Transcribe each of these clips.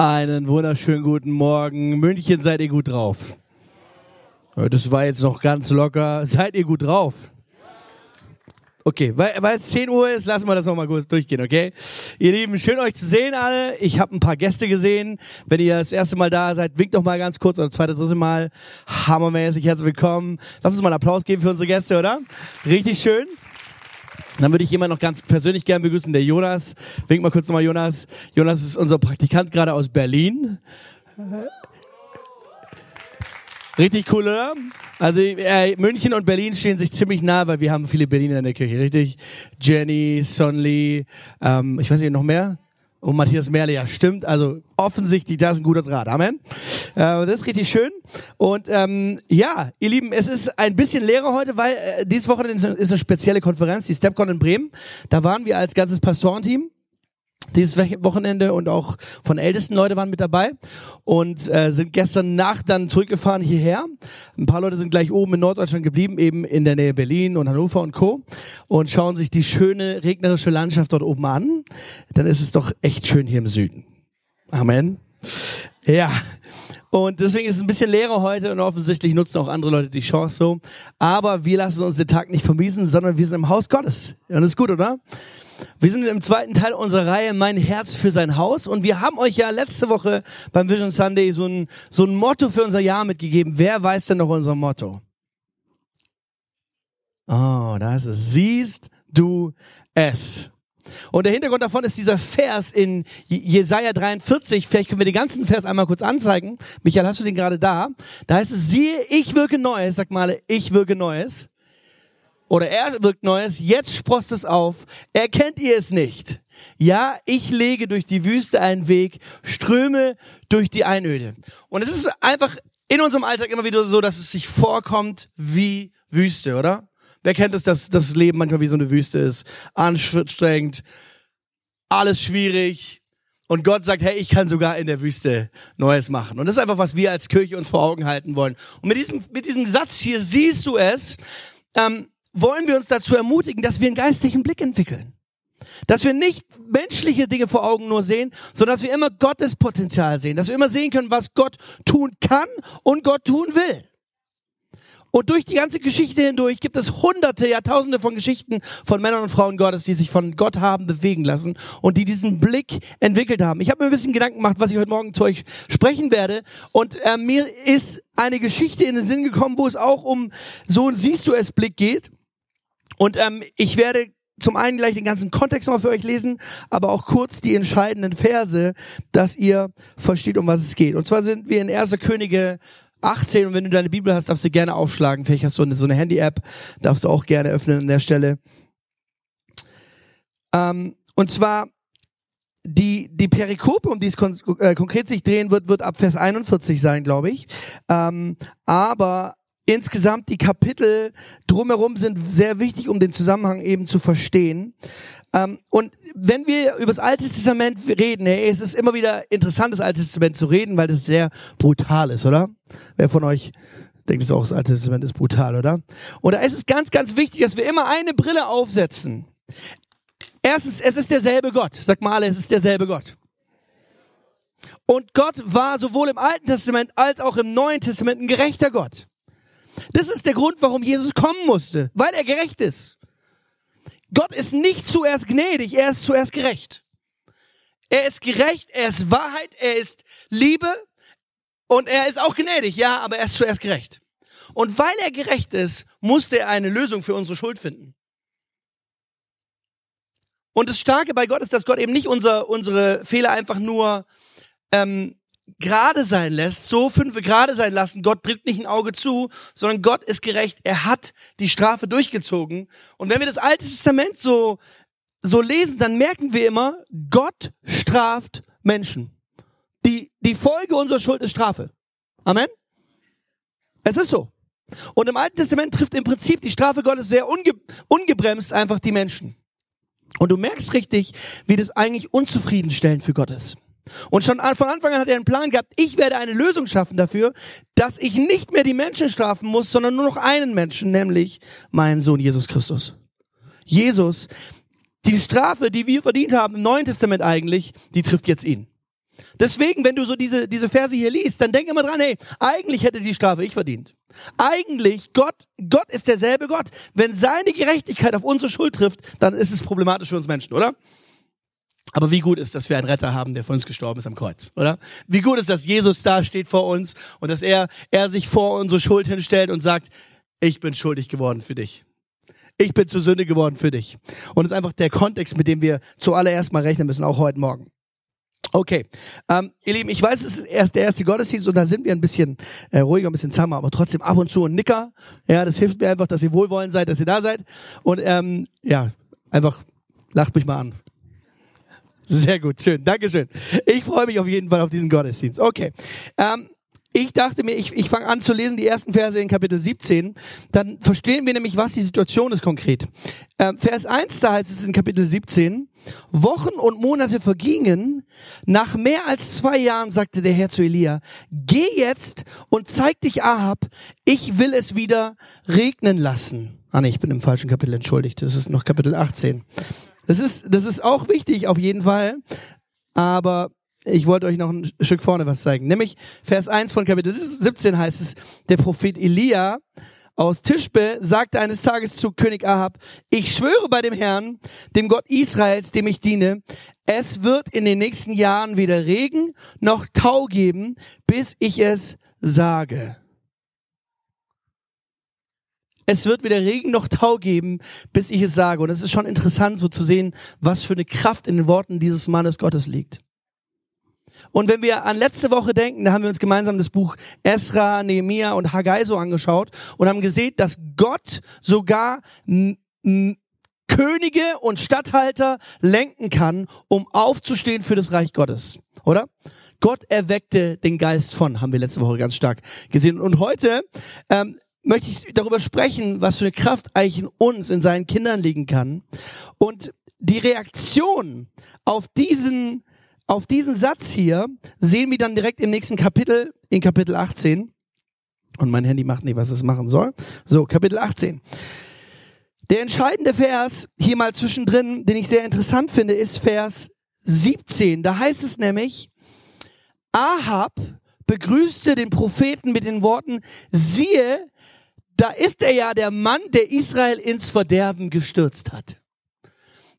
Einen wunderschönen guten Morgen. München, seid ihr gut drauf? Das war jetzt noch ganz locker. Seid ihr gut drauf? Okay, weil, es 10 Uhr ist, lassen wir das noch mal kurz durchgehen, okay? Ihr Lieben, schön euch zu sehen alle. Ich habe ein paar Gäste gesehen. Wenn ihr das erste Mal da seid, winkt doch mal ganz kurz oder zweite, dritte Mal. Hammermäßig, herzlich willkommen. Lass uns mal einen Applaus geben für unsere Gäste, oder? Richtig schön. Dann würde ich jemanden noch ganz persönlich gern begrüßen, der Jonas. Wink mal kurz nochmal, Jonas. Jonas ist unser Praktikant gerade aus Berlin. Richtig cool, oder? Also äh, München und Berlin stehen sich ziemlich nah, weil wir haben viele Berliner in der Kirche, richtig? Jenny, Sonli, ähm, ich weiß nicht, noch mehr? Und Matthias Merle, ja, stimmt. Also offensichtlich, das ist ein guter Draht. Amen. Äh, das ist richtig schön. Und ähm, ja, ihr Lieben, es ist ein bisschen leerer heute, weil äh, dieses Wochenende ist eine spezielle Konferenz, die StepCon in Bremen. Da waren wir als ganzes Pastorenteam dieses Wochenende und auch von ältesten Leute waren mit dabei und äh, sind gestern Nacht dann zurückgefahren hierher. Ein paar Leute sind gleich oben in Norddeutschland geblieben, eben in der Nähe Berlin und Hannover und Co. und schauen sich die schöne regnerische Landschaft dort oben an. Dann ist es doch echt schön hier im Süden. Amen. Ja. Und deswegen ist es ein bisschen leerer heute und offensichtlich nutzen auch andere Leute die Chance so. Aber wir lassen uns den Tag nicht vermiesen, sondern wir sind im Haus Gottes. Und das ist gut, oder? Wir sind im zweiten Teil unserer Reihe Mein Herz für sein Haus und wir haben euch ja letzte Woche beim Vision Sunday so ein, so ein Motto für unser Jahr mitgegeben. Wer weiß denn noch unser Motto? Oh, da ist es. Siehst du es? Und der Hintergrund davon ist dieser Vers in Jesaja 43. Vielleicht können wir den ganzen Vers einmal kurz anzeigen. Michael, hast du den gerade da? Da heißt es, siehe, ich wirke Neues. Sag mal, ich wirke Neues oder er wirkt Neues, jetzt sprost es auf, erkennt ihr es nicht. Ja, ich lege durch die Wüste einen Weg, ströme durch die Einöde. Und es ist einfach in unserem Alltag immer wieder so, dass es sich vorkommt wie Wüste, oder? Wer kennt es, dass das Leben manchmal wie so eine Wüste ist? Anstrengend, alles schwierig. Und Gott sagt, hey, ich kann sogar in der Wüste Neues machen. Und das ist einfach, was wir als Kirche uns vor Augen halten wollen. Und mit diesem, mit diesem Satz hier siehst du es, ähm, wollen wir uns dazu ermutigen, dass wir einen geistlichen Blick entwickeln. Dass wir nicht menschliche Dinge vor Augen nur sehen, sondern dass wir immer Gottes Potenzial sehen. Dass wir immer sehen können, was Gott tun kann und Gott tun will. Und durch die ganze Geschichte hindurch gibt es hunderte, Jahrtausende von Geschichten von Männern und Frauen Gottes, die sich von Gott haben bewegen lassen und die diesen Blick entwickelt haben. Ich habe mir ein bisschen Gedanken gemacht, was ich heute Morgen zu euch sprechen werde. Und äh, mir ist eine Geschichte in den Sinn gekommen, wo es auch um so ein Siehst du es Blick geht. Und ähm, ich werde zum einen gleich den ganzen Kontext mal für euch lesen, aber auch kurz die entscheidenden Verse, dass ihr versteht, um was es geht. Und zwar sind wir in 1. Könige 18 und wenn du deine Bibel hast, darfst du gerne aufschlagen. Vielleicht hast du eine, so eine Handy-App, darfst du auch gerne öffnen an der Stelle. Ähm, und zwar die, die Perikope, um die es kon äh, konkret sich drehen wird, wird ab Vers 41 sein, glaube ich. Ähm, aber insgesamt die Kapitel drumherum sind sehr wichtig, um den Zusammenhang eben zu verstehen. Ähm, und wenn wir über das Alte Testament reden, hey, es ist immer wieder interessant, das Alte Testament zu reden, weil das sehr brutal ist, oder? Wer von euch denkt es auch, das Alte Testament ist brutal, oder? Und da ist es ganz, ganz wichtig, dass wir immer eine Brille aufsetzen. Erstens, es ist derselbe Gott. Sag mal alle, es ist derselbe Gott. Und Gott war sowohl im Alten Testament als auch im Neuen Testament ein gerechter Gott. Das ist der Grund, warum Jesus kommen musste, weil er gerecht ist. Gott ist nicht zuerst gnädig, er ist zuerst gerecht. Er ist gerecht, er ist Wahrheit, er ist Liebe und er ist auch gnädig, ja, aber er ist zuerst gerecht. Und weil er gerecht ist, musste er eine Lösung für unsere Schuld finden. Und das Starke bei Gott ist, dass Gott eben nicht unser, unsere Fehler einfach nur ähm, gerade sein lässt, so fünf gerade sein lassen. Gott drückt nicht ein Auge zu, sondern Gott ist gerecht. Er hat die Strafe durchgezogen. Und wenn wir das Alte Testament so, so lesen, dann merken wir immer, Gott straft Menschen. Die, die Folge unserer Schuld ist Strafe. Amen? Es ist so. Und im Alten Testament trifft im Prinzip die Strafe Gottes sehr unge ungebremst einfach die Menschen. Und du merkst richtig, wie das eigentlich unzufriedenstellend für Gott ist. Und schon von Anfang an hat er einen Plan gehabt, ich werde eine Lösung schaffen dafür, dass ich nicht mehr die Menschen strafen muss, sondern nur noch einen Menschen, nämlich meinen Sohn Jesus Christus. Jesus, die Strafe, die wir verdient haben im Neuen Testament eigentlich, die trifft jetzt ihn. Deswegen, wenn du so diese, diese Verse hier liest, dann denk immer dran, hey, eigentlich hätte die Strafe ich verdient. Eigentlich, Gott, Gott ist derselbe Gott. Wenn seine Gerechtigkeit auf unsere Schuld trifft, dann ist es problematisch für uns Menschen, oder? Aber wie gut ist, dass wir einen Retter haben, der für uns gestorben ist am Kreuz, oder? Wie gut ist, dass Jesus da steht vor uns und dass er, er sich vor unsere Schuld hinstellt und sagt, ich bin schuldig geworden für dich. Ich bin zur Sünde geworden für dich. Und das ist einfach der Kontext, mit dem wir zuallererst mal rechnen müssen, auch heute Morgen. Okay, ähm, ihr Lieben, ich weiß, es ist erst der erste Gottesdienst und da sind wir ein bisschen äh, ruhiger, ein bisschen zahmer, aber trotzdem ab und zu ein Nicker. Ja, das hilft mir einfach, dass ihr wohlwollend seid, dass ihr da seid. Und ähm, ja, einfach lacht mich mal an. Sehr gut, schön, Dankeschön. Ich freue mich auf jeden Fall auf diesen Gottesdienst. Okay, ähm, ich dachte mir, ich, ich fange an zu lesen, die ersten Verse in Kapitel 17. Dann verstehen wir nämlich, was die Situation ist konkret. Ähm, Vers 1, da heißt es in Kapitel 17, Wochen und Monate vergingen. Nach mehr als zwei Jahren sagte der Herr zu Elia, geh jetzt und zeig dich Ahab, ich will es wieder regnen lassen. Ah nee, ich bin im falschen Kapitel entschuldigt. Das ist noch Kapitel 18. Das ist, das ist auch wichtig auf jeden Fall. Aber ich wollte euch noch ein Stück vorne was zeigen. Nämlich Vers 1 von Kapitel 17 heißt es, der Prophet Elia aus Tischbe sagte eines Tages zu König Ahab, ich schwöre bei dem Herrn, dem Gott Israels, dem ich diene, es wird in den nächsten Jahren weder Regen noch Tau geben, bis ich es sage. Es wird weder Regen noch Tau geben, bis ich es sage. Und es ist schon interessant, so zu sehen, was für eine Kraft in den Worten dieses Mannes Gottes liegt. Und wenn wir an letzte Woche denken, da haben wir uns gemeinsam das Buch Esra, Nehemiah und Haggai so angeschaut und haben gesehen, dass Gott sogar Könige und Statthalter lenken kann, um aufzustehen für das Reich Gottes. Oder? Gott erweckte den Geist von, haben wir letzte Woche ganz stark gesehen. Und heute ähm, möchte ich darüber sprechen, was für eine Kraft eigentlich in uns, in seinen Kindern liegen kann. Und die Reaktion auf diesen auf diesen Satz hier sehen wir dann direkt im nächsten Kapitel, in Kapitel 18. Und mein Handy macht nicht, was es machen soll. So, Kapitel 18. Der entscheidende Vers hier mal zwischendrin, den ich sehr interessant finde, ist Vers 17. Da heißt es nämlich, Ahab begrüßte den Propheten mit den Worten, siehe, da ist er ja der Mann, der Israel ins Verderben gestürzt hat.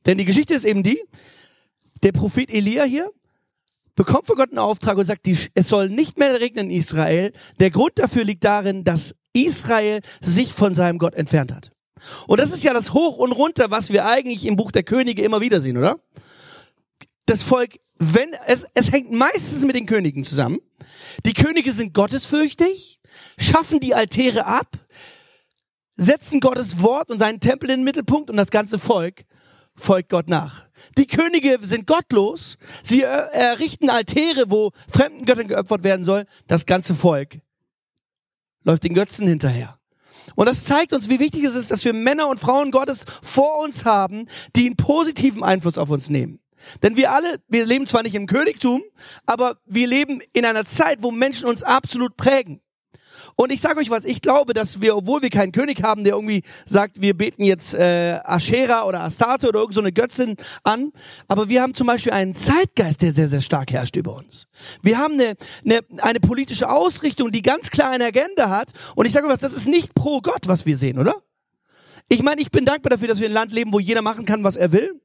Denn die Geschichte ist eben die, der Prophet Elia hier, bekommt von Gott einen Auftrag und sagt, es soll nicht mehr regnen in Israel. Der Grund dafür liegt darin, dass Israel sich von seinem Gott entfernt hat. Und das ist ja das Hoch und Runter, was wir eigentlich im Buch der Könige immer wieder sehen, oder? Das Volk, wenn, es, es hängt meistens mit den Königen zusammen. Die Könige sind gottesfürchtig, schaffen die Altäre ab, setzen Gottes Wort und seinen Tempel in den Mittelpunkt und das ganze Volk folgt Gott nach. Die Könige sind gottlos. Sie errichten Altäre, wo fremden Göttern geopfert werden soll. Das ganze Volk läuft den Götzen hinterher. Und das zeigt uns, wie wichtig es ist, dass wir Männer und Frauen Gottes vor uns haben, die einen positiven Einfluss auf uns nehmen. Denn wir alle, wir leben zwar nicht im Königtum, aber wir leben in einer Zeit, wo Menschen uns absolut prägen. Und ich sage euch was, ich glaube, dass wir, obwohl wir keinen König haben, der irgendwie sagt, wir beten jetzt äh, Aschera oder Astarte oder irgendeine so Götzin an, aber wir haben zum Beispiel einen Zeitgeist, der sehr, sehr stark herrscht über uns. Wir haben eine, eine, eine politische Ausrichtung, die ganz klar eine Agenda hat. Und ich sage euch was, das ist nicht pro Gott, was wir sehen, oder? Ich meine, ich bin dankbar dafür, dass wir in einem Land leben, wo jeder machen kann, was er will,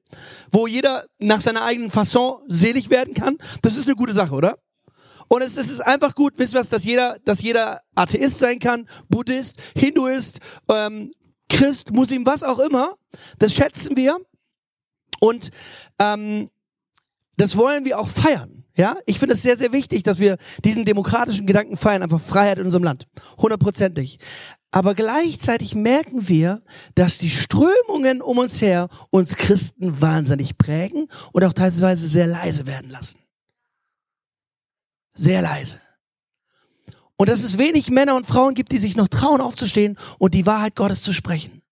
wo jeder nach seiner eigenen Fasson selig werden kann. Das ist eine gute Sache, oder? Und es, es ist einfach gut, wisst ihr was, dass jeder, dass jeder Atheist sein kann, Buddhist, Hinduist, ähm, Christ, Muslim, was auch immer. Das schätzen wir. Und ähm, das wollen wir auch feiern. Ja, ich finde es sehr, sehr wichtig, dass wir diesen demokratischen Gedanken feiern, einfach Freiheit in unserem Land. Hundertprozentig. Aber gleichzeitig merken wir, dass die Strömungen um uns her uns Christen wahnsinnig prägen und auch teilweise sehr leise werden lassen. Sehr leise. Und dass es wenig Männer und Frauen gibt, die sich noch trauen aufzustehen und die Wahrheit Gottes zu sprechen.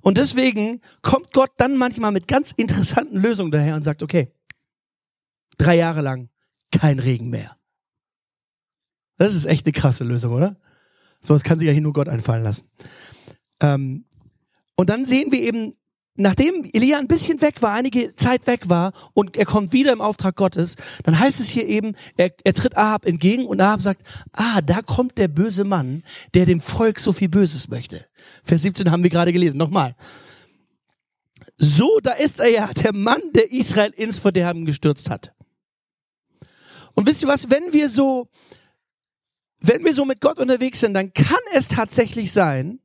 Und deswegen kommt Gott dann manchmal mit ganz interessanten Lösungen daher und sagt, okay, drei Jahre lang kein Regen mehr. Das ist echt eine krasse Lösung, oder? So was kann sich ja hier nur Gott einfallen lassen. Ähm, und dann sehen wir eben nachdem Elia ein bisschen weg war, einige Zeit weg war und er kommt wieder im Auftrag Gottes, dann heißt es hier eben, er, er tritt Ahab entgegen und Ahab sagt, ah, da kommt der böse Mann, der dem Volk so viel Böses möchte. Vers 17 haben wir gerade gelesen. Nochmal. So, da ist er ja, der Mann, der Israel ins Verderben gestürzt hat. Und wisst ihr was, wenn wir so, wenn wir so mit Gott unterwegs sind, dann kann es tatsächlich sein,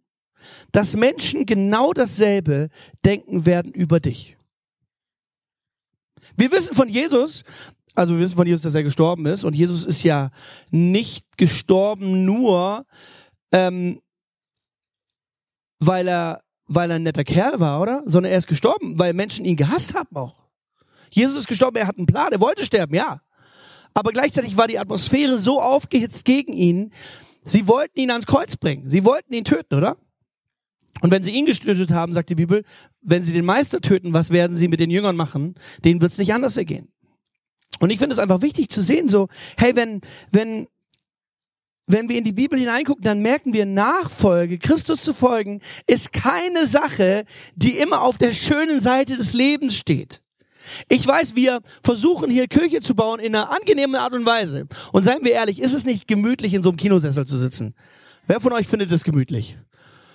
dass Menschen genau dasselbe denken werden über dich. Wir wissen von Jesus, also wir wissen von Jesus, dass er gestorben ist. Und Jesus ist ja nicht gestorben nur, ähm, weil er, weil er ein netter Kerl war, oder? Sondern er ist gestorben, weil Menschen ihn gehasst haben auch. Jesus ist gestorben, er hat einen Plan, er wollte sterben, ja. Aber gleichzeitig war die Atmosphäre so aufgehitzt gegen ihn, sie wollten ihn ans Kreuz bringen. Sie wollten ihn töten, oder? Und wenn sie ihn getötet haben, sagt die Bibel, wenn sie den Meister töten, was werden sie mit den Jüngern machen? Denen wird es nicht anders ergehen. Und ich finde es einfach wichtig zu sehen, so, hey, wenn, wenn, wenn wir in die Bibel hineingucken, dann merken wir, Nachfolge, Christus zu folgen, ist keine Sache, die immer auf der schönen Seite des Lebens steht. Ich weiß, wir versuchen hier Kirche zu bauen in einer angenehmen Art und Weise. Und seien wir ehrlich, ist es nicht gemütlich, in so einem Kinosessel zu sitzen? Wer von euch findet es gemütlich?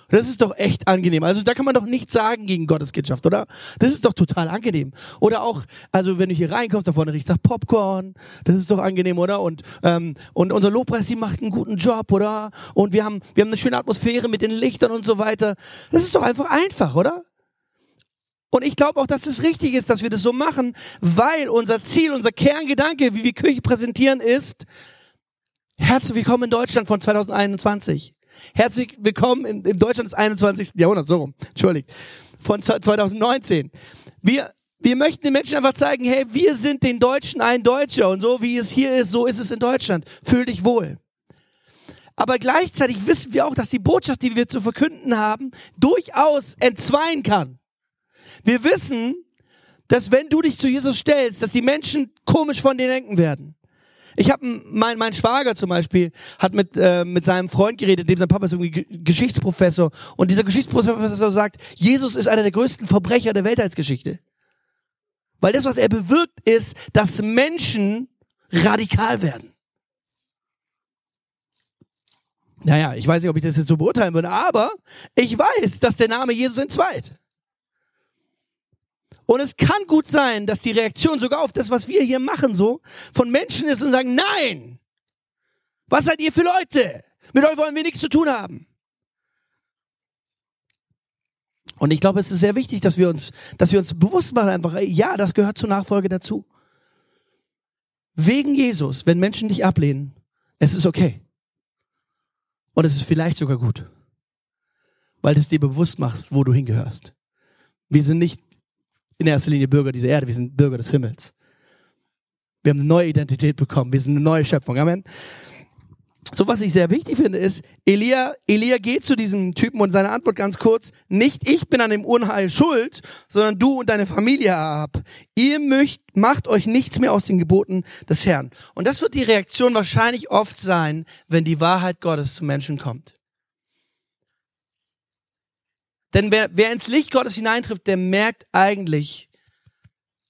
Das ist doch echt angenehm. Also da kann man doch nichts sagen gegen Gotteskindschaft, oder? Das ist doch total angenehm. Oder auch, also wenn du hier reinkommst, da vorne riecht nach Popcorn. Das ist doch angenehm, oder? Und ähm, und unser Lobpreisteam macht einen guten Job, oder? Und wir haben wir haben eine schöne Atmosphäre mit den Lichtern und so weiter. Das ist doch einfach einfach, oder? Und ich glaube auch, dass es richtig ist, dass wir das so machen, weil unser Ziel, unser Kerngedanke, wie wir Kirche präsentieren, ist, herzlich willkommen in Deutschland von 2021. Herzlich willkommen in, in Deutschland des 21. Jahrhunderts, so rum, entschuldigt, von 2019. Wir, wir möchten den Menschen einfach zeigen, hey, wir sind den Deutschen ein Deutscher und so wie es hier ist, so ist es in Deutschland. Fühl dich wohl. Aber gleichzeitig wissen wir auch, dass die Botschaft, die wir zu verkünden haben, durchaus entzweien kann. Wir wissen, dass wenn du dich zu Jesus stellst, dass die Menschen komisch von dir denken werden. Ich habe mein, mein Schwager zum Beispiel hat mit äh, mit seinem Freund geredet, dem sein Papa ist irgendwie Geschichtsprofessor und dieser Geschichtsprofessor sagt, Jesus ist einer der größten Verbrecher der Weltheitsgeschichte, weil das, was er bewirkt, ist, dass Menschen radikal werden. Naja, ich weiß nicht, ob ich das jetzt so beurteilen würde, aber ich weiß, dass der Name Jesus entzweit. Und es kann gut sein, dass die Reaktion sogar auf das, was wir hier machen, so von Menschen ist und sagen, nein, was seid ihr für Leute? Mit euch wollen wir nichts zu tun haben. Und ich glaube, es ist sehr wichtig, dass wir uns, dass wir uns bewusst machen einfach, ja, das gehört zur Nachfolge dazu. Wegen Jesus, wenn Menschen dich ablehnen, es ist okay. Und es ist vielleicht sogar gut. Weil es dir bewusst macht, wo du hingehörst. Wir sind nicht in erster Linie Bürger dieser Erde, wir sind Bürger des Himmels. Wir haben eine neue Identität bekommen, wir sind eine neue Schöpfung. Amen. So, was ich sehr wichtig finde, ist, Elia, Elia geht zu diesem Typen und seine Antwort ganz kurz, nicht ich bin an dem Unheil schuld, sondern du und deine Familie ab. Ihr möcht, macht euch nichts mehr aus den Geboten des Herrn. Und das wird die Reaktion wahrscheinlich oft sein, wenn die Wahrheit Gottes zu Menschen kommt. Denn wer, wer ins Licht Gottes hineintrifft, der merkt eigentlich,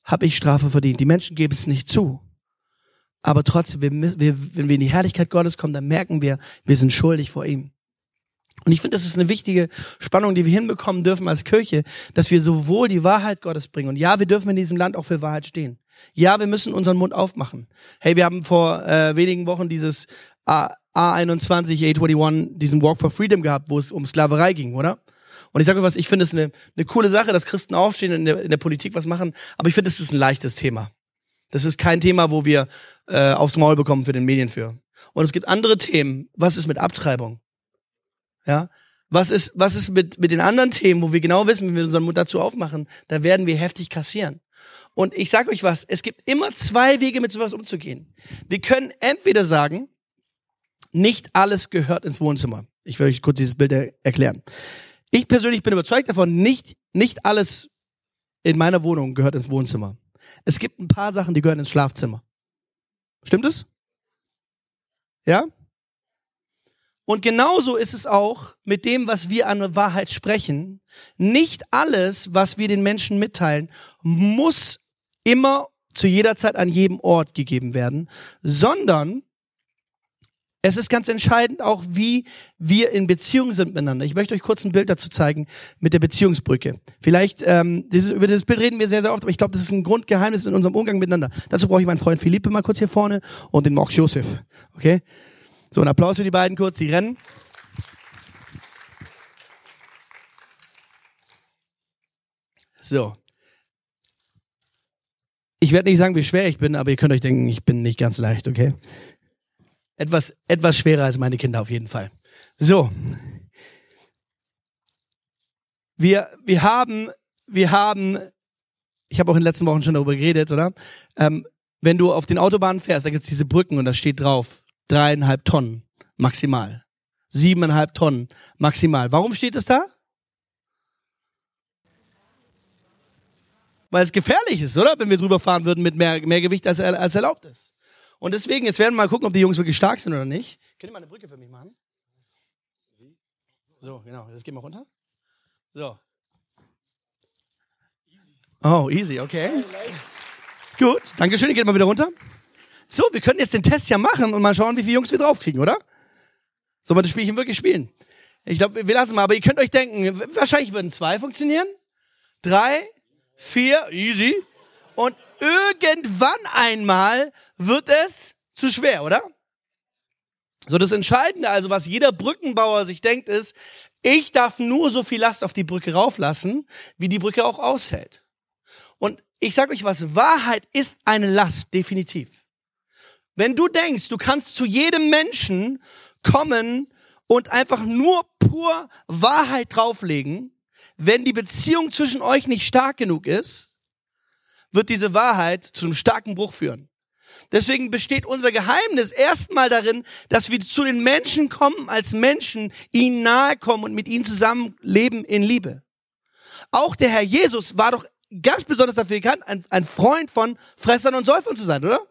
habe ich Strafe verdient. Die Menschen geben es nicht zu. Aber trotzdem, wir, wir, wenn wir in die Herrlichkeit Gottes kommen, dann merken wir, wir sind schuldig vor ihm. Und ich finde, das ist eine wichtige Spannung, die wir hinbekommen dürfen als Kirche, dass wir sowohl die Wahrheit Gottes bringen. Und ja, wir dürfen in diesem Land auch für Wahrheit stehen. Ja, wir müssen unseren Mund aufmachen. Hey, wir haben vor äh, wenigen Wochen dieses A, A21, A21, diesen Walk for Freedom gehabt, wo es um Sklaverei ging, oder? Und ich sage euch was, ich finde es eine, eine coole Sache, dass Christen aufstehen und in der, in der Politik was machen, aber ich finde, es ist ein leichtes Thema. Das ist kein Thema, wo wir äh, aufs Maul bekommen für den Medien für. Und es gibt andere Themen. Was ist mit Abtreibung? Ja, was ist, was ist mit, mit den anderen Themen, wo wir genau wissen, wenn wir unseren Mund dazu aufmachen, da werden wir heftig kassieren. Und ich sage euch was, es gibt immer zwei Wege, mit sowas umzugehen. Wir können entweder sagen, nicht alles gehört ins Wohnzimmer. Ich will euch kurz dieses Bild er erklären. Ich persönlich bin überzeugt davon, nicht, nicht alles in meiner Wohnung gehört ins Wohnzimmer. Es gibt ein paar Sachen, die gehören ins Schlafzimmer. Stimmt es? Ja? Und genauso ist es auch mit dem, was wir an Wahrheit sprechen. Nicht alles, was wir den Menschen mitteilen, muss immer zu jeder Zeit an jedem Ort gegeben werden, sondern es ist ganz entscheidend auch, wie wir in Beziehung sind miteinander. Ich möchte euch kurz ein Bild dazu zeigen mit der Beziehungsbrücke. Vielleicht, ähm, dieses, über das Bild reden wir sehr, sehr oft, aber ich glaube, das ist ein Grundgeheimnis in unserem Umgang miteinander. Dazu brauche ich meinen Freund Philippe mal kurz hier vorne und den Max Josef. Okay? So, ein Applaus für die beiden kurz, die rennen. So. Ich werde nicht sagen, wie schwer ich bin, aber ihr könnt euch denken, ich bin nicht ganz leicht, okay? Etwas, etwas schwerer als meine Kinder auf jeden Fall. So. Wir, wir haben, wir haben, ich habe auch in den letzten Wochen schon darüber geredet, oder? Ähm, wenn du auf den Autobahnen fährst, da gibt's diese Brücken und da steht drauf, dreieinhalb Tonnen maximal. Siebeneinhalb Tonnen maximal. Warum steht es da? Weil es gefährlich ist, oder? Wenn wir drüber fahren würden mit mehr, mehr Gewicht als, als erlaubt ist. Und deswegen, jetzt werden wir mal gucken, ob die Jungs wirklich stark sind oder nicht. Könnt ihr mal eine Brücke für mich machen? So, genau. Jetzt gehen wir runter. So. Oh, easy, okay. Gut, Dankeschön. Geht mal wieder runter. So, wir können jetzt den Test ja machen und mal schauen, wie viele Jungs wir draufkriegen, oder? Sollen wir das Spielchen wirklich spielen? Ich glaube, wir lassen mal, aber ihr könnt euch denken, wahrscheinlich würden zwei funktionieren. Drei, vier, easy. Und irgendwann einmal wird es zu schwer, oder? So, das Entscheidende, also was jeder Brückenbauer sich denkt, ist, ich darf nur so viel Last auf die Brücke rauflassen, wie die Brücke auch aushält. Und ich sage euch was, Wahrheit ist eine Last, definitiv. Wenn du denkst, du kannst zu jedem Menschen kommen und einfach nur pur Wahrheit drauflegen, wenn die Beziehung zwischen euch nicht stark genug ist, wird diese Wahrheit zu einem starken Bruch führen. Deswegen besteht unser Geheimnis erstmal darin, dass wir zu den Menschen kommen als Menschen, ihnen nahe kommen und mit ihnen zusammen leben in Liebe. Auch der Herr Jesus war doch ganz besonders dafür bekannt, ein, ein Freund von Fressern und Säufern zu sein, oder?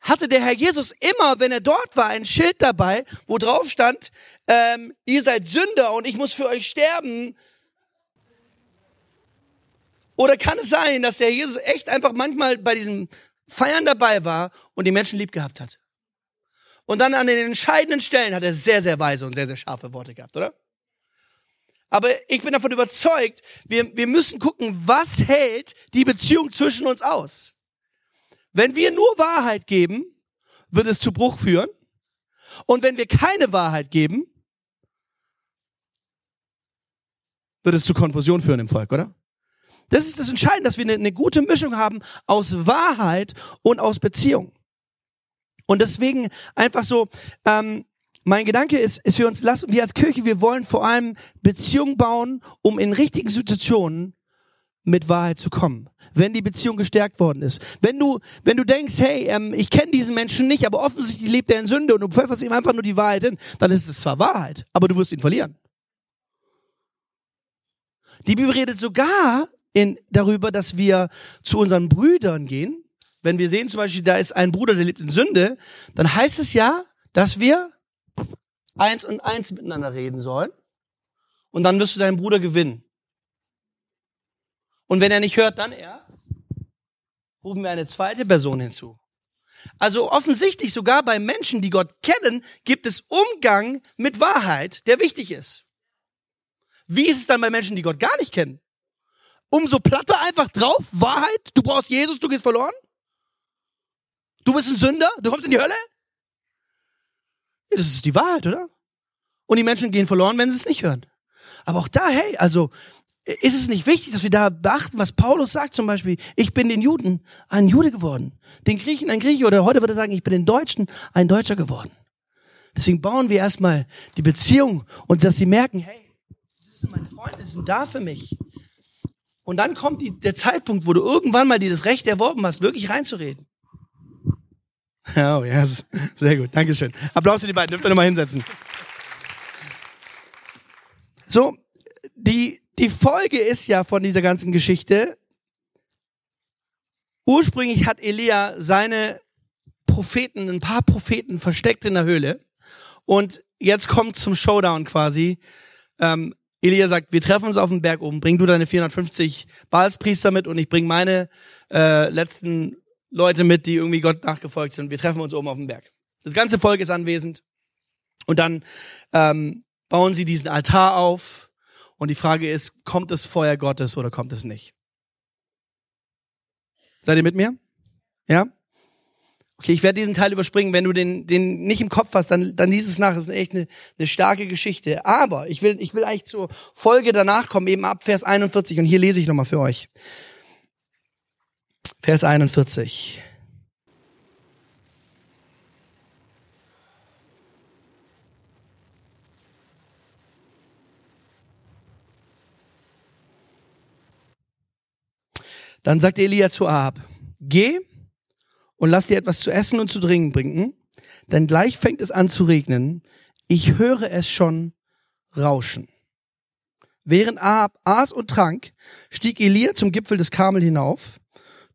Hatte der Herr Jesus immer, wenn er dort war, ein Schild dabei, wo drauf stand, ähm, ihr seid Sünder und ich muss für euch sterben, oder kann es sein, dass der Jesus echt einfach manchmal bei diesem Feiern dabei war und die Menschen lieb gehabt hat? Und dann an den entscheidenden Stellen hat er sehr, sehr weise und sehr, sehr scharfe Worte gehabt, oder? Aber ich bin davon überzeugt, wir, wir müssen gucken, was hält die Beziehung zwischen uns aus? Wenn wir nur Wahrheit geben, wird es zu Bruch führen. Und wenn wir keine Wahrheit geben, wird es zu Konfusion führen im Volk, oder? Das ist das Entscheidende, dass wir eine, eine gute Mischung haben aus Wahrheit und aus Beziehung. Und deswegen einfach so, ähm, mein Gedanke ist, ist für uns, lassen wir als Kirche, wir wollen vor allem Beziehung bauen, um in richtigen Situationen mit Wahrheit zu kommen. Wenn die Beziehung gestärkt worden ist. Wenn du, wenn du denkst, hey, ähm, ich kenne diesen Menschen nicht, aber offensichtlich lebt er in Sünde und du pfefferst ihm einfach nur die Wahrheit hin, dann ist es zwar Wahrheit, aber du wirst ihn verlieren. Die Bibel redet sogar in, darüber, dass wir zu unseren Brüdern gehen. Wenn wir sehen zum Beispiel, da ist ein Bruder, der lebt in Sünde, dann heißt es ja, dass wir eins und eins miteinander reden sollen. Und dann wirst du deinen Bruder gewinnen. Und wenn er nicht hört, dann erst rufen wir eine zweite Person hinzu. Also offensichtlich sogar bei Menschen, die Gott kennen, gibt es Umgang mit Wahrheit, der wichtig ist. Wie ist es dann bei Menschen, die Gott gar nicht kennen? Umso platter einfach drauf. Wahrheit, du brauchst Jesus, du gehst verloren. Du bist ein Sünder, du kommst in die Hölle. Ja, das ist die Wahrheit, oder? Und die Menschen gehen verloren, wenn sie es nicht hören. Aber auch da, hey, also ist es nicht wichtig, dass wir da beachten, was Paulus sagt zum Beispiel, ich bin den Juden ein Jude geworden, den Griechen ein Grieche oder heute würde er sagen, ich bin den Deutschen ein Deutscher geworden. Deswegen bauen wir erstmal die Beziehung und dass sie merken, hey, das sind meine Freunde, die sind da für mich. Und dann kommt die, der Zeitpunkt, wo du irgendwann mal dir das Recht erworben hast, wirklich reinzureden. Oh, ja, sehr gut. Dankeschön. Applaus für die beiden. Dürft ihr nochmal hinsetzen. So, die, die Folge ist ja von dieser ganzen Geschichte, ursprünglich hat Elia seine Propheten, ein paar Propheten versteckt in der Höhle Und jetzt kommt zum Showdown quasi. Ähm, Elia sagt, wir treffen uns auf dem Berg oben, bring du deine 450 Baalspriester mit und ich bring meine äh, letzten Leute mit, die irgendwie Gott nachgefolgt sind. Wir treffen uns oben auf dem Berg. Das ganze Volk ist anwesend und dann ähm, bauen sie diesen Altar auf und die Frage ist, kommt das Feuer Gottes oder kommt es nicht? Seid ihr mit mir? Ja? Okay, ich werde diesen Teil überspringen. Wenn du den, den nicht im Kopf hast, dann, dann lies es nach. Das ist echt eine, eine starke Geschichte. Aber ich will, ich will eigentlich zur Folge danach kommen, eben ab Vers 41. Und hier lese ich nochmal für euch. Vers 41. Dann sagt Elia zu Ahab, geh und lass dir etwas zu essen und zu trinken bringen, denn gleich fängt es an zu regnen. Ich höre es schon rauschen. Während Ahab aß und trank, stieg Elia zum Gipfel des Karmel hinauf.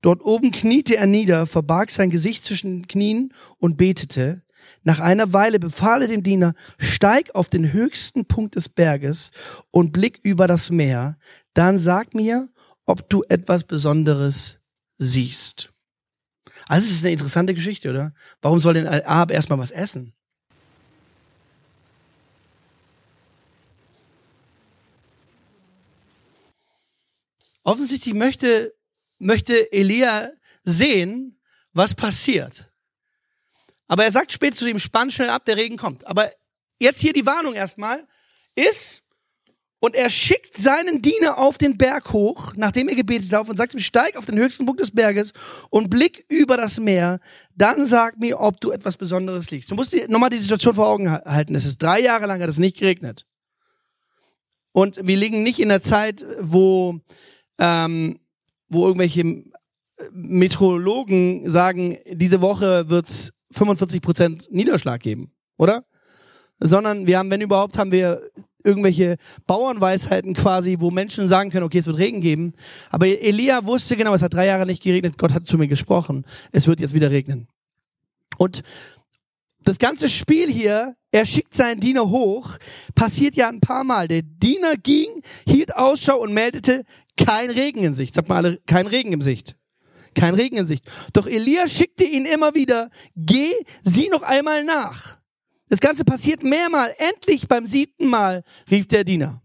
Dort oben kniete er nieder, verbarg sein Gesicht zwischen den Knien und betete. Nach einer Weile befahl er dem Diener, steig auf den höchsten Punkt des Berges und blick über das Meer. Dann sag mir, ob du etwas Besonderes siehst. Also es ist eine interessante Geschichte, oder? Warum soll denn Ahab erstmal was essen? Offensichtlich möchte, möchte Elia sehen, was passiert. Aber er sagt später zu dem Spann schnell ab, der Regen kommt. Aber jetzt hier die Warnung erstmal ist, und er schickt seinen Diener auf den Berg hoch, nachdem er gebetet hat, und sagt ihm, steig auf den höchsten Punkt des Berges und blick über das Meer. Dann sag mir, ob du etwas Besonderes liegst. Du musst dir nochmal die Situation vor Augen halten. Es ist drei Jahre lang, hat es nicht geregnet. Und wir liegen nicht in der Zeit, wo, ähm, wo irgendwelche äh, Meteorologen sagen, diese Woche wird's 45 Prozent Niederschlag geben, oder? Sondern wir haben, wenn überhaupt, haben wir irgendwelche Bauernweisheiten quasi, wo Menschen sagen können, okay, es wird Regen geben. Aber Elia wusste genau, es hat drei Jahre nicht geregnet, Gott hat zu mir gesprochen, es wird jetzt wieder regnen. Und das ganze Spiel hier, er schickt seinen Diener hoch, passiert ja ein paar Mal. Der Diener ging, hielt Ausschau und meldete, kein Regen in Sicht. Sag mal alle, kein Regen in Sicht. Kein Regen in Sicht. Doch Elia schickte ihn immer wieder, geh, sieh noch einmal nach. Das Ganze passiert mehrmal. Endlich beim siebten Mal rief der Diener.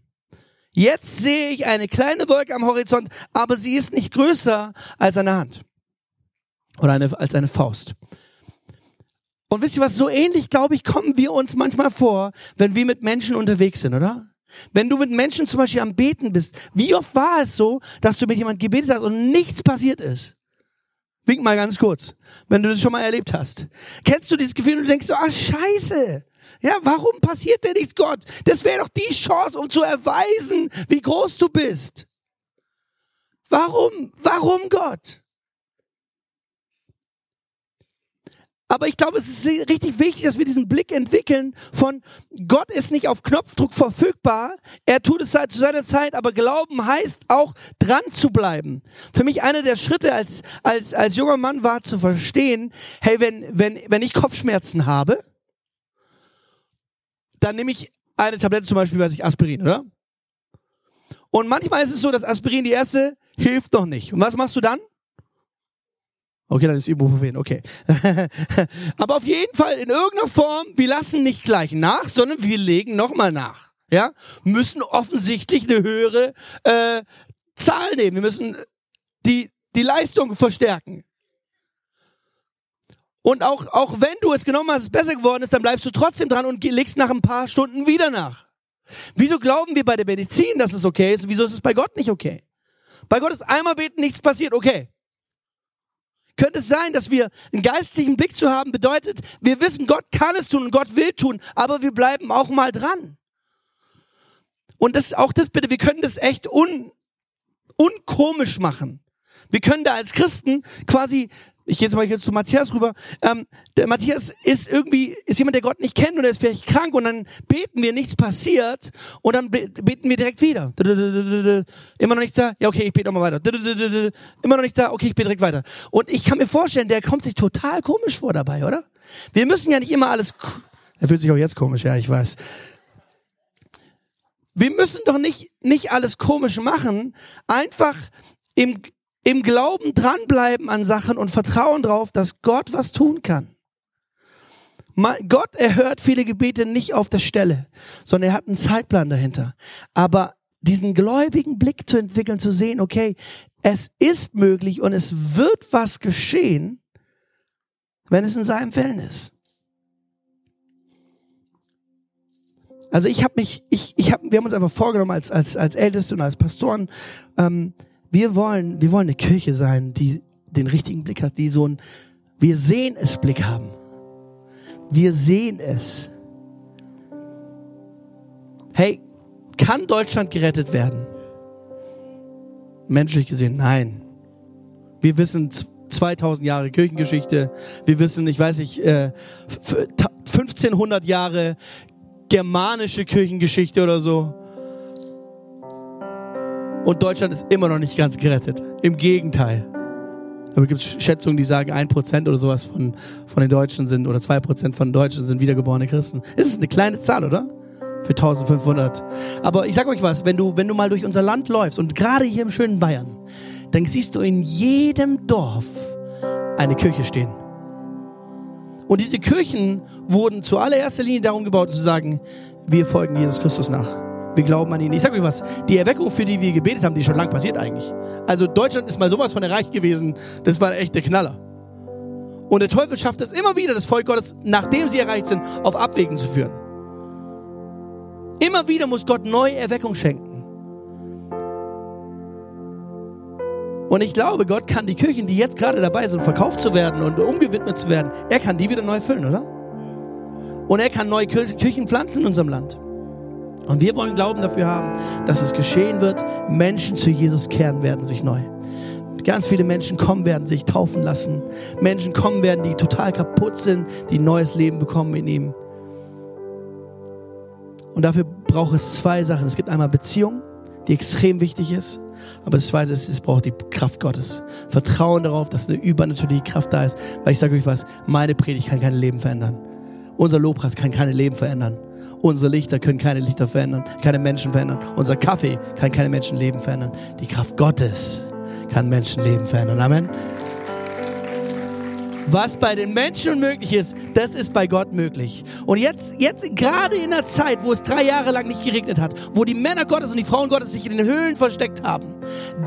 Jetzt sehe ich eine kleine Wolke am Horizont, aber sie ist nicht größer als eine Hand. Oder eine, als eine Faust. Und wisst ihr was, so ähnlich, glaube ich, kommen wir uns manchmal vor, wenn wir mit Menschen unterwegs sind, oder? Wenn du mit Menschen zum Beispiel am Beten bist, wie oft war es so, dass du mit jemandem gebetet hast und nichts passiert ist? Wink mal ganz kurz, wenn du das schon mal erlebt hast. Kennst du dieses Gefühl und du denkst so, ah, scheiße. Ja, warum passiert denn nichts, Gott? Das wäre doch die Chance, um zu erweisen, wie groß du bist. Warum? Warum, Gott? Aber ich glaube, es ist richtig wichtig, dass wir diesen Blick entwickeln von Gott ist nicht auf Knopfdruck verfügbar. Er tut es zu seiner Zeit, aber Glauben heißt auch dran zu bleiben. Für mich einer der Schritte als, als, als junger Mann war zu verstehen, hey, wenn, wenn, wenn ich Kopfschmerzen habe, dann nehme ich eine Tablette zum Beispiel, weiß ich, Aspirin, oder? Und manchmal ist es so, dass Aspirin die erste hilft noch nicht. Und was machst du dann? Okay, dann ist Ibuprofen, okay. Aber auf jeden Fall in irgendeiner Form, wir lassen nicht gleich nach, sondern wir legen nochmal nach. Ja, müssen offensichtlich eine höhere äh, Zahl nehmen. Wir müssen die die Leistung verstärken. Und auch auch wenn du es genommen hast, es besser geworden ist, dann bleibst du trotzdem dran und legst nach ein paar Stunden wieder nach. Wieso glauben wir bei der Medizin, dass es okay ist? Wieso ist es bei Gott nicht okay? Bei Gott ist einmal beten, nichts passiert, okay. Könnte es sein, dass wir einen geistlichen Blick zu haben bedeutet, wir wissen, Gott kann es tun und Gott will tun, aber wir bleiben auch mal dran. Und das, auch das bitte, wir können das echt un, unkomisch machen. Wir können da als Christen quasi ich gehe jetzt mal jetzt zu Matthias rüber. Ähm, der Matthias ist irgendwie, ist jemand, der Gott nicht kennt und er ist vielleicht krank und dann beten wir, nichts passiert und dann beten wir direkt wieder. Immer noch nichts da? Ja, okay, ich bete nochmal weiter. Immer noch nichts da? Okay, ich bete direkt weiter. Und ich kann mir vorstellen, der kommt sich total komisch vor dabei, oder? Wir müssen ja nicht immer alles, Er fühlt sich auch jetzt komisch, ja, ich weiß. Wir müssen doch nicht, nicht alles komisch machen, einfach im, im Glauben dranbleiben an Sachen und vertrauen darauf, dass Gott was tun kann. Gott erhört viele Gebete nicht auf der Stelle, sondern er hat einen Zeitplan dahinter. Aber diesen gläubigen Blick zu entwickeln, zu sehen, okay, es ist möglich und es wird was geschehen, wenn es in seinem Willen ist. Also ich habe mich, ich, ich hab, wir haben uns einfach vorgenommen als als als Älteste und als Pastoren, ähm, wir wollen, wir wollen eine Kirche sein, die den richtigen Blick hat, die so ein, wir sehen es Blick haben. Wir sehen es. Hey, kann Deutschland gerettet werden? Menschlich gesehen, nein. Wir wissen 2000 Jahre Kirchengeschichte. Wir wissen, ich weiß nicht, 1500 äh, Jahre germanische Kirchengeschichte oder so. Und Deutschland ist immer noch nicht ganz gerettet. Im Gegenteil. Aber gibt es Schätzungen, die sagen, ein Prozent oder sowas von, von den Deutschen sind, oder zwei Prozent von Deutschen sind wiedergeborene Christen. Das ist eine kleine Zahl, oder? Für 1500. Aber ich sag euch was, wenn du, wenn du mal durch unser Land läufst, und gerade hier im schönen Bayern, dann siehst du in jedem Dorf eine Kirche stehen. Und diese Kirchen wurden zu allererster Linie darum gebaut, zu sagen, wir folgen Jesus Christus nach. Wir glauben an ihn. Ich sag euch was, die Erweckung, für die wir gebetet haben, die ist schon lang passiert eigentlich. Also Deutschland ist mal sowas von erreicht gewesen, das war echt der Knaller. Und der Teufel schafft es immer wieder, das Volk Gottes, nachdem sie erreicht sind, auf Abwägen zu führen. Immer wieder muss Gott neue Erweckung schenken. Und ich glaube, Gott kann die Kirchen, die jetzt gerade dabei sind, verkauft zu werden und umgewidmet zu werden, er kann die wieder neu füllen, oder? Und er kann neue Kirchen pflanzen in unserem Land. Und wir wollen Glauben dafür haben, dass es geschehen wird. Menschen zu Jesus kehren werden sich neu. Ganz viele Menschen kommen werden, sich taufen lassen. Menschen kommen werden, die total kaputt sind, die neues Leben bekommen in ihm. Und dafür braucht es zwei Sachen. Es gibt einmal Beziehung, die extrem wichtig ist. Aber das Zweite ist, es braucht die Kraft Gottes. Vertrauen darauf, dass eine übernatürliche Kraft da ist. Weil ich sage euch was, meine Predigt kann keine Leben verändern. Unser Lobpreis kann keine Leben verändern. Unsere Lichter können keine Lichter verändern, keine Menschen verändern. Unser Kaffee kann keine Menschenleben verändern. Die Kraft Gottes kann Menschenleben verändern. Amen. Was bei den Menschen unmöglich ist, das ist bei Gott möglich. Und jetzt, jetzt gerade in der Zeit, wo es drei Jahre lang nicht geregnet hat, wo die Männer Gottes und die Frauen Gottes sich in den Höhlen versteckt haben,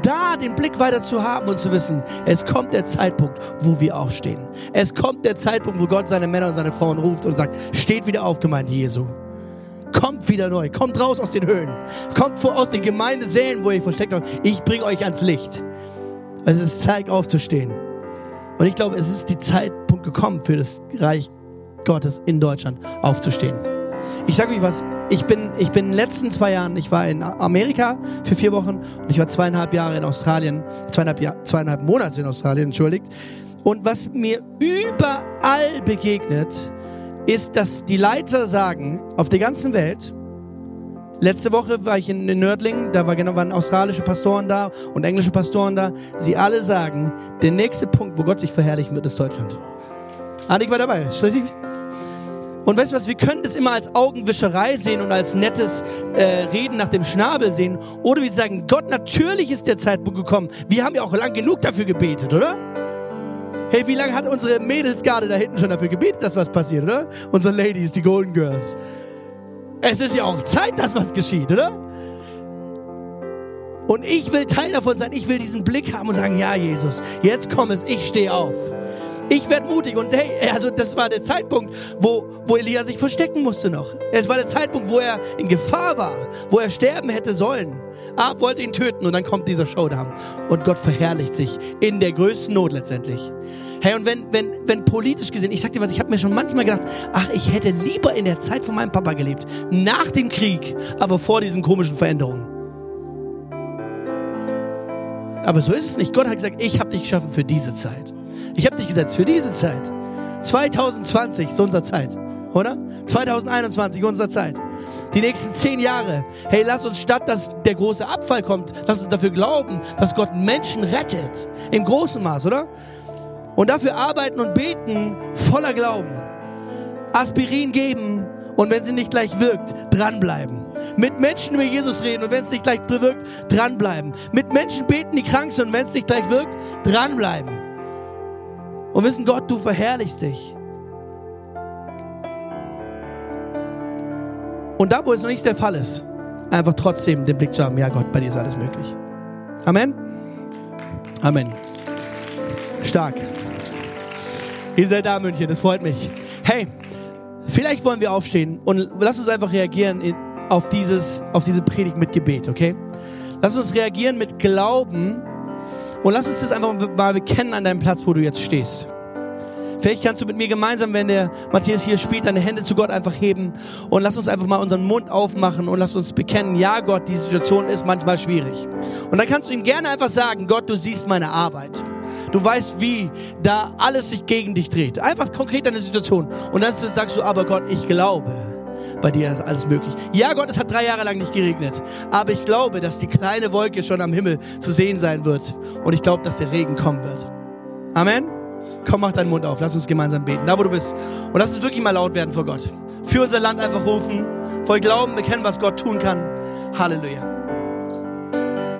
da den Blick weiter zu haben und zu wissen, es kommt der Zeitpunkt, wo wir aufstehen. Es kommt der Zeitpunkt, wo Gott seine Männer und seine Frauen ruft und sagt, steht wieder auf, Gemeinde Jesu. Kommt wieder neu, kommt raus aus den Höhlen, kommt aus den Gemeindesälen, wo ihr versteckt habt. Ich bringe euch ans Licht. Es ist Zeit aufzustehen. Und ich glaube, es ist die Zeitpunkt gekommen für das Reich Gottes in Deutschland aufzustehen. Ich sage euch was, ich bin, ich bin in den letzten zwei Jahren, ich war in Amerika für vier Wochen und ich war zweieinhalb Jahre in Australien, zweieinhalb, Jahr, zweieinhalb Monate in Australien, entschuldigt. Und was mir überall begegnet, ist, dass die Leiter sagen, auf der ganzen Welt, Letzte Woche war ich in, in Nördlingen, da war genau, waren australische Pastoren da und englische Pastoren da. Sie alle sagen, der nächste Punkt, wo Gott sich verherrlichen wird, ist Deutschland. Annik war dabei. Und weißt du was, wir können das immer als Augenwischerei sehen und als nettes äh, Reden nach dem Schnabel sehen. Oder wir sagen, Gott, natürlich ist der Zeitpunkt gekommen. Wir haben ja auch lang genug dafür gebetet, oder? Hey, wie lange hat unsere Mädelsgarde da hinten schon dafür gebetet, dass was passiert, oder? Unsere Ladies, die Golden Girls. Es ist ja auch Zeit, dass was geschieht, oder? Und ich will Teil davon sein. Ich will diesen Blick haben und sagen, ja, Jesus, jetzt komm es, ich stehe auf. Ich werde mutig. Und hey, also das war der Zeitpunkt, wo, wo Elia sich verstecken musste noch. Es war der Zeitpunkt, wo er in Gefahr war, wo er sterben hätte sollen. Ab wollte ihn töten und dann kommt dieser Showdown. Und Gott verherrlicht sich in der größten Not letztendlich. Hey, und wenn, wenn, wenn politisch gesehen, ich sag dir was, ich habe mir schon manchmal gedacht, ach, ich hätte lieber in der Zeit von meinem Papa gelebt, nach dem Krieg, aber vor diesen komischen Veränderungen. Aber so ist es nicht. Gott hat gesagt, ich habe dich geschaffen für diese Zeit. Ich habe dich gesetzt für diese Zeit. 2020 ist unsere Zeit, oder? 2021 unsere Zeit. Die nächsten zehn Jahre. Hey, lass uns statt, dass der große Abfall kommt, lass uns dafür glauben, dass Gott Menschen rettet. Im großen Maß, oder? und dafür arbeiten und beten voller Glauben. Aspirin geben und wenn sie nicht gleich wirkt, dranbleiben. Mit Menschen über Jesus reden und wenn es nicht gleich wirkt, dranbleiben. Mit Menschen beten, die krank sind und wenn es nicht gleich wirkt, dranbleiben. Und wissen, Gott, du verherrlichst dich. Und da, wo es noch nicht der Fall ist, einfach trotzdem den Blick zu haben, ja Gott, bei dir ist alles möglich. Amen. Amen. Stark. Ihr seid da, München, das freut mich. Hey, vielleicht wollen wir aufstehen und lass uns einfach reagieren auf, dieses, auf diese Predigt mit Gebet, okay? Lass uns reagieren mit Glauben und lass uns das einfach mal bekennen an deinem Platz, wo du jetzt stehst. Vielleicht kannst du mit mir gemeinsam, wenn der Matthias hier spielt, deine Hände zu Gott einfach heben und lass uns einfach mal unseren Mund aufmachen und lass uns bekennen, ja Gott, die Situation ist manchmal schwierig. Und dann kannst du ihm gerne einfach sagen, Gott, du siehst meine Arbeit. Du weißt, wie da alles sich gegen dich dreht. Einfach konkret deine Situation. Und dann sagst du, aber Gott, ich glaube bei dir ist alles möglich. Ja, Gott, es hat drei Jahre lang nicht geregnet, aber ich glaube, dass die kleine Wolke schon am Himmel zu sehen sein wird. Und ich glaube, dass der Regen kommen wird. Amen. Komm, mach deinen Mund auf. Lass uns gemeinsam beten. Da, wo du bist. Und lass uns wirklich mal laut werden vor Gott. Für unser Land einfach rufen. Voll Glauben bekennen, was Gott tun kann. Halleluja.